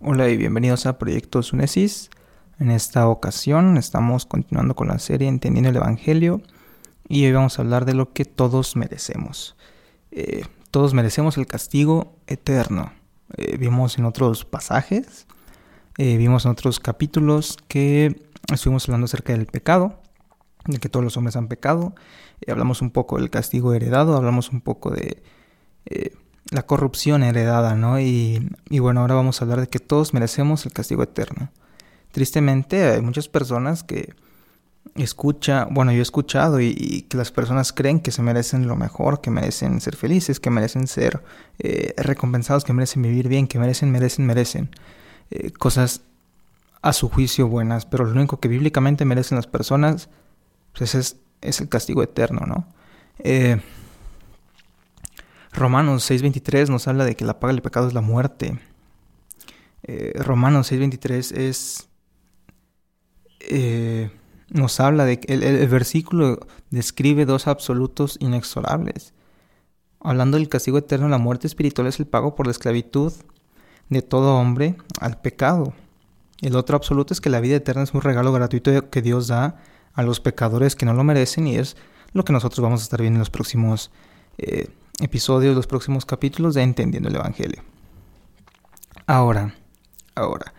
Hola y bienvenidos a Proyecto Sunesis. En esta ocasión estamos continuando con la serie Entendiendo el Evangelio y hoy vamos a hablar de lo que todos merecemos. Eh, todos merecemos el castigo eterno. Eh, vimos en otros pasajes, eh, vimos en otros capítulos que estuvimos hablando acerca del pecado, de que todos los hombres han pecado. hablamos un poco del castigo heredado, hablamos un poco de la corrupción heredada, ¿no? Y, bueno, ahora vamos a hablar de que todos merecemos el castigo eterno. Tristemente hay muchas personas que escucha, bueno, yo he escuchado y, que las personas creen que se merecen lo mejor, que merecen ser felices, que merecen ser eh, recompensados, que merecen vivir bien, que merecen, merecen, merecen eh, cosas a su juicio buenas, pero lo único que bíblicamente merecen las personas pues es, es el castigo eterno, ¿no? Eh, Romanos 6:23 nos habla de que la paga del pecado es la muerte. Eh, Romanos 6:23 es... Eh, nos habla de que el, versículo describe dos absolutos inexorables. Hablando del castigo eterno, la muerte espiritual es el pago por la esclavitud de todo hombre al pecado. El otro absoluto es que la vida eterna es un regalo gratuito que Dios da a los pecadores que no lo merecen y es lo que nosotros vamos a estar viendo en los próximos eh, episodios, los próximos capítulos de Entendiendo el Evangelio. Ahora, ahora,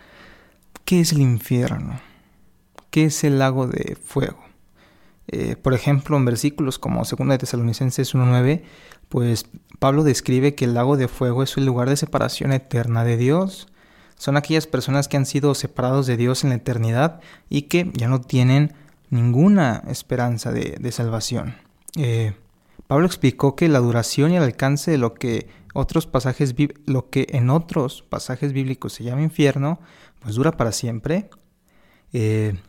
¿qué es el infierno? ¿Qué es el lago de fuego? Eh, por ejemplo, en versículos como 2 de Tesalonicenses 1.9, pues Pablo describe que el lago de fuego es el lugar de separación eterna de Dios. Son aquellas personas que han sido separados de Dios en la eternidad y que ya no tienen ninguna esperanza de, salvación. Eh, Pablo explicó que la duración y el alcance de lo que otros pasajes lo que en otros pasajes bíblicos se llama infierno, pues dura para siempre. Eh,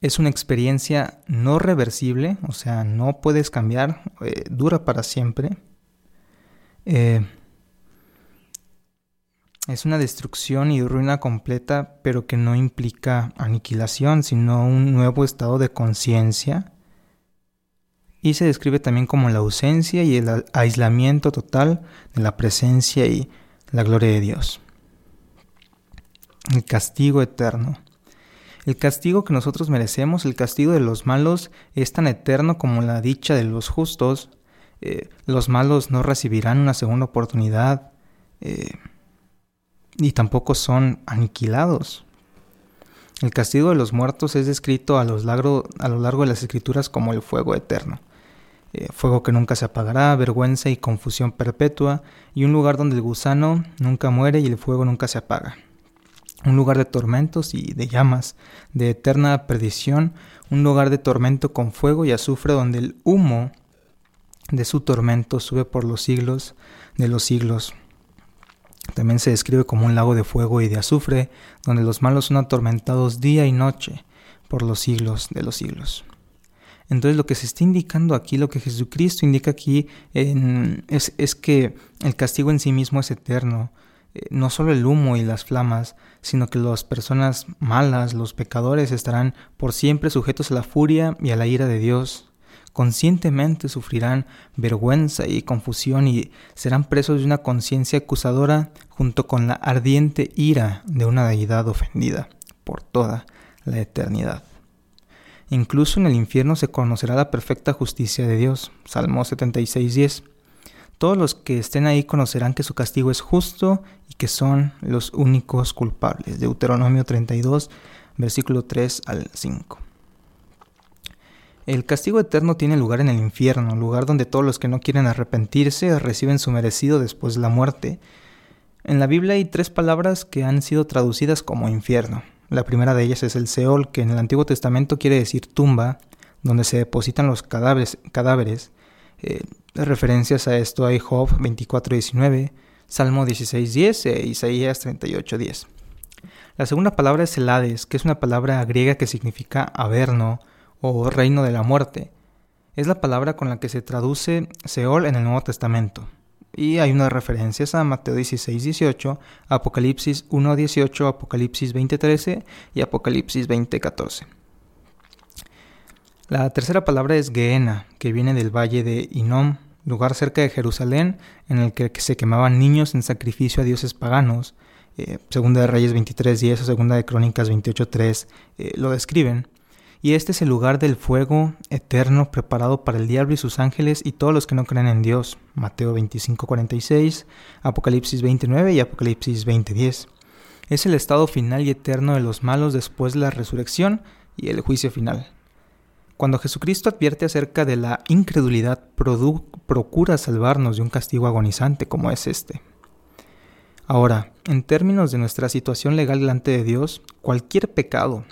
es una experiencia no reversible, o sea, no puedes cambiar, eh, dura para siempre. Eh, es una destrucción y ruina completa, pero que no implica aniquilación, sino un nuevo estado de conciencia y se describe también como la ausencia y el aislamiento total de la presencia y la gloria de Dios. El castigo eterno. El castigo que nosotros merecemos, el castigo de los malos, es tan eterno como la dicha de los justos. Eh, los malos no recibirán una segunda oportunidad eh, y tampoco son aniquilados. El castigo de los muertos es descrito a, los largo, a lo largo de las escrituras como el fuego eterno. Eh, fuego que nunca se apagará, vergüenza y confusión perpetua, y un lugar donde el gusano nunca muere y el fuego nunca se apaga. Un lugar de tormentos y de llamas, de eterna perdición, un lugar de tormento con fuego y azufre donde el humo de su tormento sube por los siglos de los siglos. También se describe como un lago de fuego y de azufre, donde los malos son atormentados día y noche por los siglos de los siglos. Entonces lo que se está indicando aquí, lo que Jesucristo indica aquí, es, que el castigo en sí mismo es eterno. Eh, no solo el humo y las flamas, sino que las personas malas, los pecadores, estarán por siempre sujetos a la furia y a la ira de Dios. Conscientemente sufrirán vergüenza y confusión y serán presos de una conciencia acusadora junto con la ardiente ira de una deidad ofendida por toda la eternidad. Incluso en el infierno se conocerá la perfecta justicia de Dios. Salmo 76.10. Todos los que estén ahí conocerán que su castigo es justo y que son los únicos culpables. Deuteronomio 32, versículo 3 al 5. El castigo eterno tiene lugar en el infierno, lugar donde todos los que no quieren arrepentirse reciben su merecido después de la muerte. En la Biblia hay tres palabras que han sido traducidas como infierno. La primera de ellas es el Seol, que en el Antiguo Testamento quiere decir tumba, donde se depositan los cadáveres. Eh, referencias a esto hay Job 24.19, Salmo 16.10 e Isaías 38.10. La segunda palabra es el Hades, que es una palabra griega que significa averno o reino de la muerte. Es la palabra con la que se traduce Seol en el Nuevo Testamento. Y hay unas referencias a Mateo 16, 18, Apocalipsis 1, 18, Apocalipsis 20, 13 y Apocalipsis 20, 14. La tercera palabra es Geena, que viene del valle de Inom, lugar cerca de Jerusalén en el que se quemaban niños en sacrificio a dioses paganos, eh, Segunda de Reyes 23.10 o Segunda de Crónicas 28.3 eh, lo describen. Y este es el lugar del fuego eterno preparado para el diablo y sus ángeles y todos los que no creen en Dios. Mateo 25.46, Apocalipsis 29 y Apocalipsis 20.10. Es el estado final y eterno de los malos después de la resurrección y el juicio final. Cuando Jesucristo advierte acerca de la incredulidad, procura salvarnos de un castigo agonizante como es este. Ahora, en términos de nuestra situación legal delante de Dios, cualquier pecado,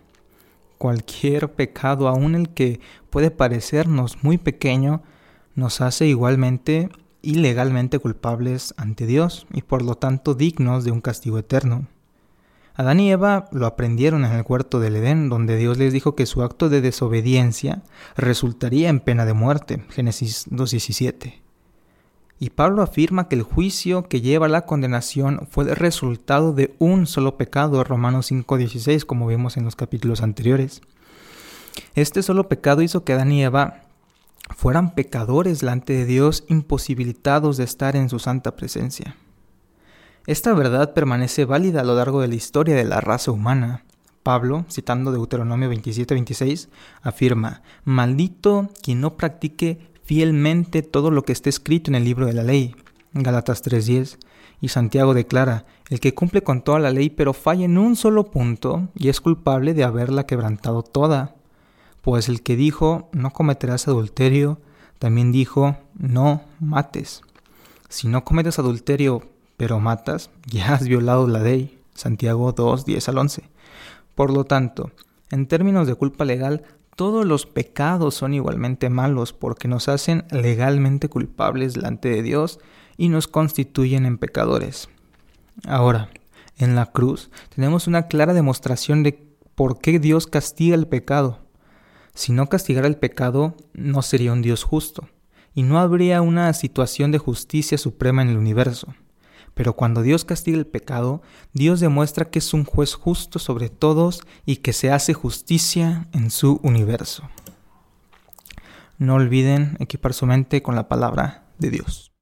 cualquier pecado, aun el que puede parecernos muy pequeño, nos hace igualmente y legalmente culpables ante Dios y por lo tanto dignos de un castigo eterno. Adán y Eva lo aprendieron en el huerto del Edén, donde Dios les dijo que su acto de desobediencia resultaría en pena de muerte. Génesis 2.17. Y Pablo afirma que el juicio que lleva a la condenación fue el resultado de un solo pecado, Romanos 5.16, como vimos en los capítulos anteriores. Este solo pecado hizo que Adán y Eva fueran pecadores delante de Dios, imposibilitados de estar en su santa presencia. Esta verdad permanece válida a lo largo de la historia de la raza humana. Pablo, citando Deuteronomio 27-26, afirma, Maldito quien no practique fielmente todo lo que esté escrito en el libro de la ley. Galatas 3.10. Y Santiago declara, el que cumple con toda la ley pero falla en un solo punto y es culpable de haberla quebrantado toda. Pues el que dijo, no cometerás adulterio, también dijo, no mates. Si no cometes adulterio pero matas, ya has violado la ley. Santiago 2, 10 al 11. Por lo tanto, en términos de culpa legal, todos los pecados son igualmente malos porque nos hacen legalmente culpables delante de Dios y nos constituyen en pecadores. Ahora, en la cruz tenemos una clara demostración de por qué Dios castiga el pecado. Si no castigara el pecado, no sería un Dios justo, y no habría una situación de justicia suprema en el universo. Pero cuando Dios castiga el pecado, Dios demuestra que es un juez justo sobre todos y que se hace justicia en su universo. No olviden equipar su mente con la palabra de Dios.